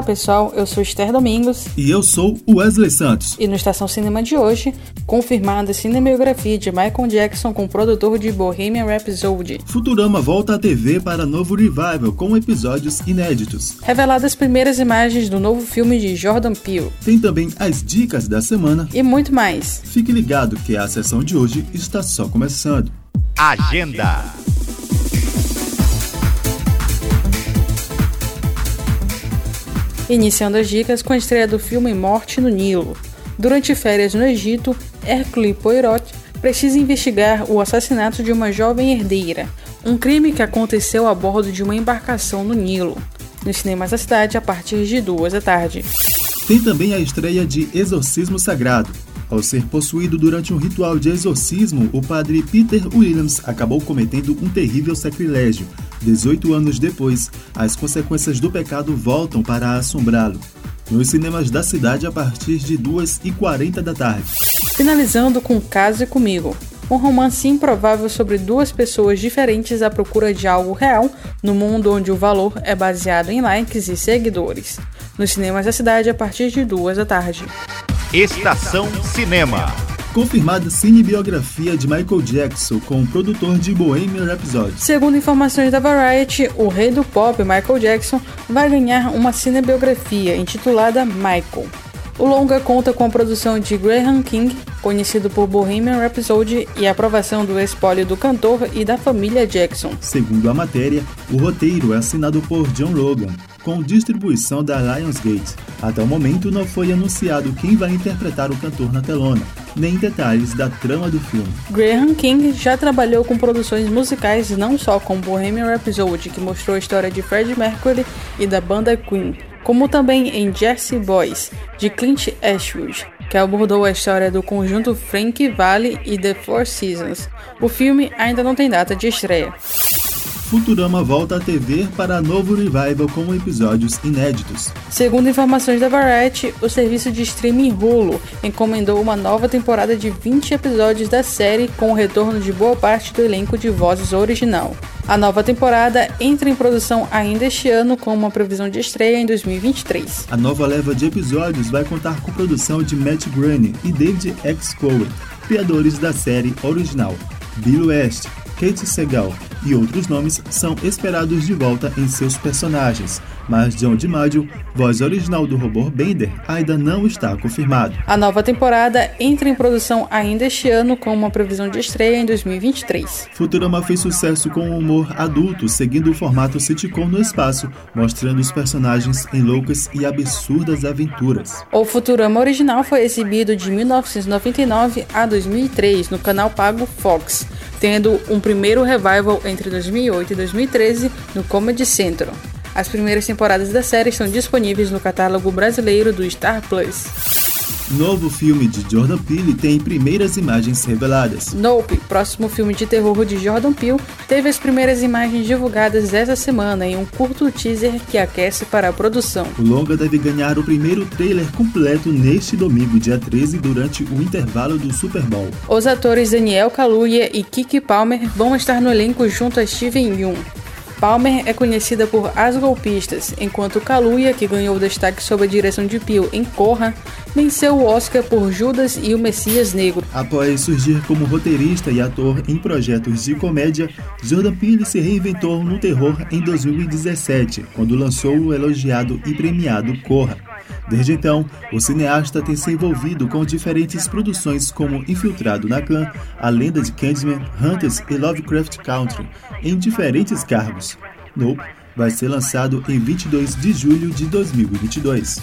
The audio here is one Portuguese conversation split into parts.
Olá pessoal, eu sou Esther Domingos. E eu sou Wesley Santos. E no Estação Cinema de hoje, confirmada a cinebiografia de Michael Jackson com o produtor de Bohemian Rhapsody. Futurama volta à TV para novo revival com episódios inéditos. Reveladas as primeiras imagens do novo filme de Jordan Peele. Tem também as dicas da semana. E muito mais. Fique ligado que a sessão de hoje está só começando. Agenda. Iniciando as dicas com a estreia do filme Morte no Nilo. Durante férias no Egito, Hercule Poirot precisa investigar o assassinato de uma jovem herdeira, um crime que aconteceu a bordo de uma embarcação no Nilo. Nos cinemas da cidade a partir de duas da tarde. Tem também a estreia de Exorcismo Sagrado, ao ser possuído durante um ritual de exorcismo, o padre Peter Williams acabou cometendo um terrível sacrilégio. 18 anos depois, as consequências do pecado voltam para assombrá-lo. Nos cinemas da cidade a partir de 2h40 da tarde. Finalizando com Case Comigo, um romance improvável sobre duas pessoas diferentes à procura de algo real no mundo onde o valor é baseado em likes e seguidores. Nos cinemas da cidade a partir de duas da tarde. Estação Cinema. Confirmada cinebiografia de Michael Jackson com o produtor de Bohemian Rhapsody. Segundo informações da Variety, o rei do pop, Michael Jackson, vai ganhar uma cinebiografia intitulada Michael. O longa conta com a produção de Graham King, conhecido por Bohemian Rhapsody, e a aprovação do espólio do cantor e da família Jackson. Segundo a matéria, o roteiro é assinado por John Logan, com distribuição da Lionsgate. Até o momento não foi anunciado quem vai interpretar o cantor na telona, nem detalhes da trama do filme. Graham King já trabalhou com produções musicais não só com Bohemian Rhapsody, que mostrou a história de Freddie Mercury e da banda Queen, como também em Jersey Boys, de Clint Eastwood, que abordou a história do conjunto Frank Valley e The Four Seasons. O filme ainda não tem data de estreia. Futurama volta à TV para novo revival com episódios inéditos. Segundo informações da Variety, o serviço de streaming Hulu encomendou uma nova temporada de 20 episódios da série com o retorno de boa parte do elenco de vozes original. A nova temporada entra em produção ainda este ano com uma previsão de estreia em 2023. A nova leva de episódios vai contar com produção de Matt Groening e David X. Cohen, criadores da série original. Bill West, Kate Segal e outros nomes são esperados de volta em seus personagens, mas John DiMaggio, voz original do robô Bender, ainda não está confirmado. A nova temporada entra em produção ainda este ano com uma previsão de estreia em 2023. Futurama fez sucesso com um humor adulto, seguindo o formato sitcom no espaço, mostrando os personagens em loucas e absurdas aventuras. O Futurama original foi exibido de 1999 a 2003 no canal pago Fox, tendo um primeiro revival entre 2008 e 2013 no Comedy Central. As primeiras temporadas da série estão disponíveis no catálogo brasileiro do Star Plus. Novo filme de Jordan Peele tem primeiras imagens reveladas. Nope, próximo filme de terror de Jordan Peele, teve as primeiras imagens divulgadas essa semana em um curto teaser que aquece para a produção. O longa deve ganhar o primeiro trailer completo neste domingo, dia 13, durante o intervalo do Super Bowl. Os atores Daniel Kaluuya e Kiki Palmer vão estar no elenco junto a Steven Yeun. Palmer é conhecida por As Golpistas, enquanto Kaluuya, que ganhou destaque sob a direção de Peele em Corra, venceu o Oscar por Judas e o Messias Negro. Após surgir como roteirista e ator em projetos de comédia, Jordan Peele se reinventou no terror em 2017, quando lançou o elogiado e premiado Corra. Desde então, o cineasta tem se envolvido com diferentes produções como Infiltrado na Clã, A Lenda de Candyman, Hunters e Lovecraft Country, em diferentes cargos. Nope vai ser lançado em 22 de julho de 2022.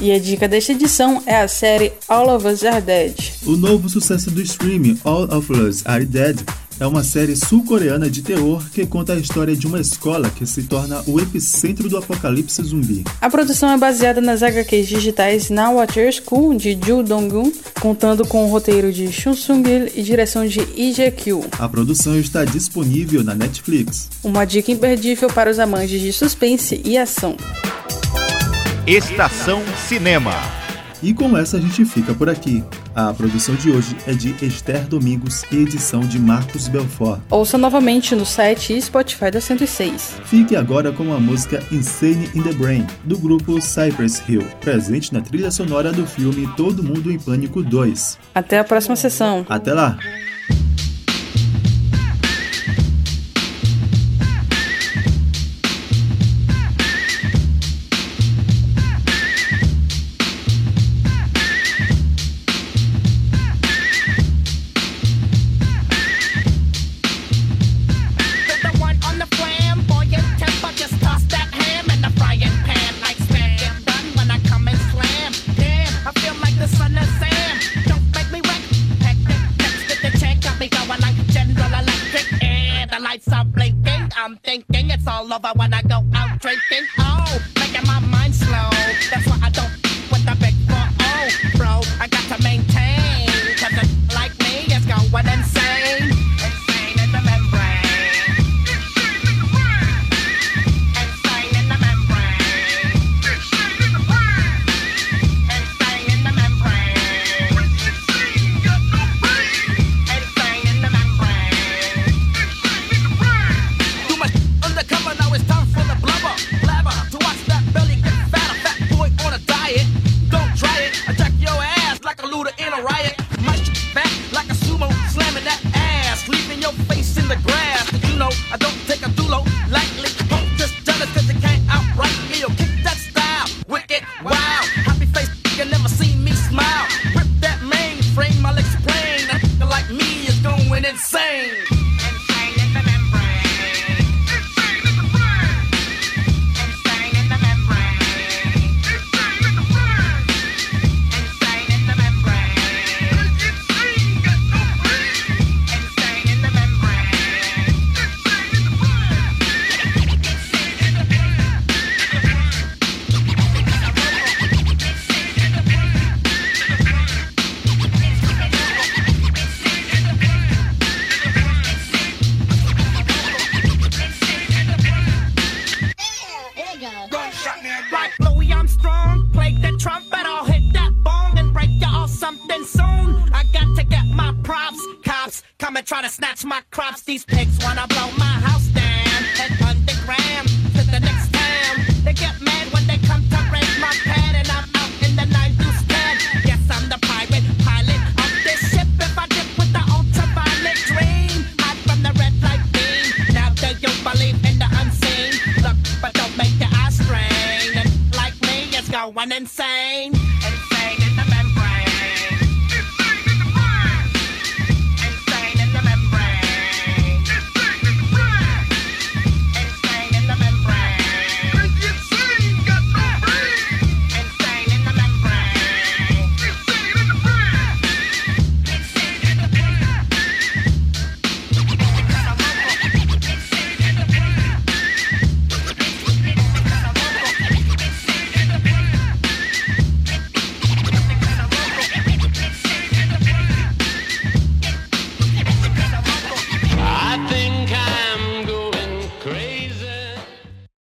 E a dica desta edição é a série All of Us Are Dead. O novo sucesso do streaming All of Us Are Dead é uma série sul-coreana de terror que conta a história de uma escola que se torna o epicentro do apocalipse zumbi. A produção é baseada nas HQs digitais Now Watcher School, de Ju Dong-gun, contando com o roteiro de Chun Sung-il e direção de Lee Jae-kyu. A produção está disponível na Netflix. Uma dica imperdível para os amantes de suspense e ação. Estação Cinema. E com essa a gente fica por aqui. A produção de hoje é de Esther Domingos e edição de Marcos Belfort. Ouça novamente no site e Spotify da 106. Fique agora com a música Insane in the Brain, do grupo Cypress Hill, presente na trilha sonora do filme Todo Mundo em Pânico 2. Até a próxima sessão. Até lá! when I go out drinking. Oh. Come and try to snatch my crops. These pigs wanna blow my house down and underground to the next town. They get mad when they come to raid my pad, and I'm out in the night to stand. Yes, I'm the pirate pilot of this ship. If I dip with the ultraviolet dream, hide from the red light beam. Now do you believe in the unseen? Look, but don't make your eyes strain. Like me, it's going insane.